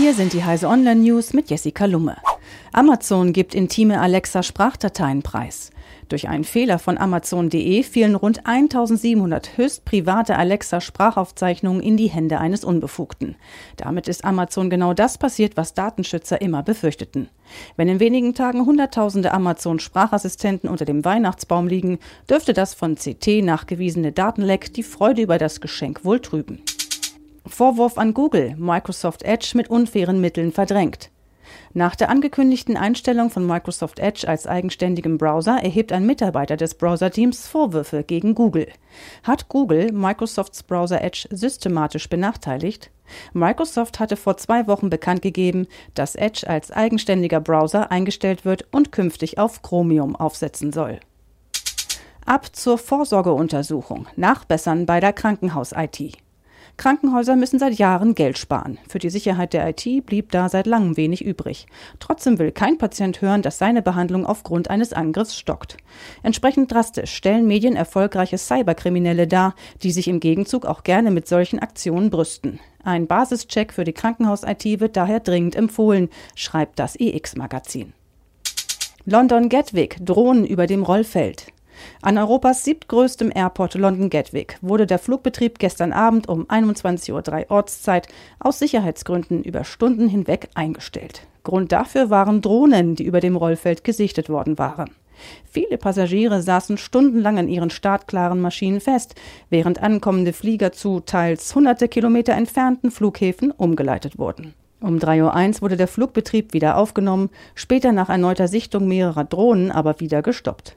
Hier sind die Heise Online News mit Jessica Lumme. Amazon gibt intime Alexa Sprachdateien preis. Durch einen Fehler von Amazon.de fielen rund 1700 höchst private Alexa-Sprachaufzeichnungen in die Hände eines Unbefugten. Damit ist Amazon genau das passiert, was Datenschützer immer befürchteten. Wenn in wenigen Tagen Hunderttausende Amazon-Sprachassistenten unter dem Weihnachtsbaum liegen, dürfte das von CT nachgewiesene Datenleck die Freude über das Geschenk wohl trüben. Vorwurf an Google, Microsoft Edge mit unfairen Mitteln verdrängt. Nach der angekündigten Einstellung von Microsoft Edge als eigenständigem Browser erhebt ein Mitarbeiter des Browser-Teams Vorwürfe gegen Google. Hat Google Microsofts Browser Edge systematisch benachteiligt? Microsoft hatte vor zwei Wochen bekannt gegeben, dass Edge als eigenständiger Browser eingestellt wird und künftig auf Chromium aufsetzen soll. Ab zur Vorsorgeuntersuchung. Nachbessern bei der Krankenhaus-IT. Krankenhäuser müssen seit Jahren Geld sparen. Für die Sicherheit der IT blieb da seit langem wenig übrig. Trotzdem will kein Patient hören, dass seine Behandlung aufgrund eines Angriffs stockt. Entsprechend drastisch stellen Medien erfolgreiche Cyberkriminelle dar, die sich im Gegenzug auch gerne mit solchen Aktionen brüsten. Ein Basischeck für die Krankenhaus-IT wird daher dringend empfohlen, schreibt das EX-Magazin. London Gatwick, Drohnen über dem Rollfeld. An Europas siebtgrößtem Airport London Gatwick wurde der Flugbetrieb gestern Abend um 21.03 Uhr Ortszeit aus Sicherheitsgründen über Stunden hinweg eingestellt. Grund dafür waren Drohnen, die über dem Rollfeld gesichtet worden waren. Viele Passagiere saßen stundenlang an ihren startklaren Maschinen fest, während ankommende Flieger zu teils hunderte Kilometer entfernten Flughäfen umgeleitet wurden. Um 3.01 Uhr wurde der Flugbetrieb wieder aufgenommen, später nach erneuter Sichtung mehrerer Drohnen aber wieder gestoppt.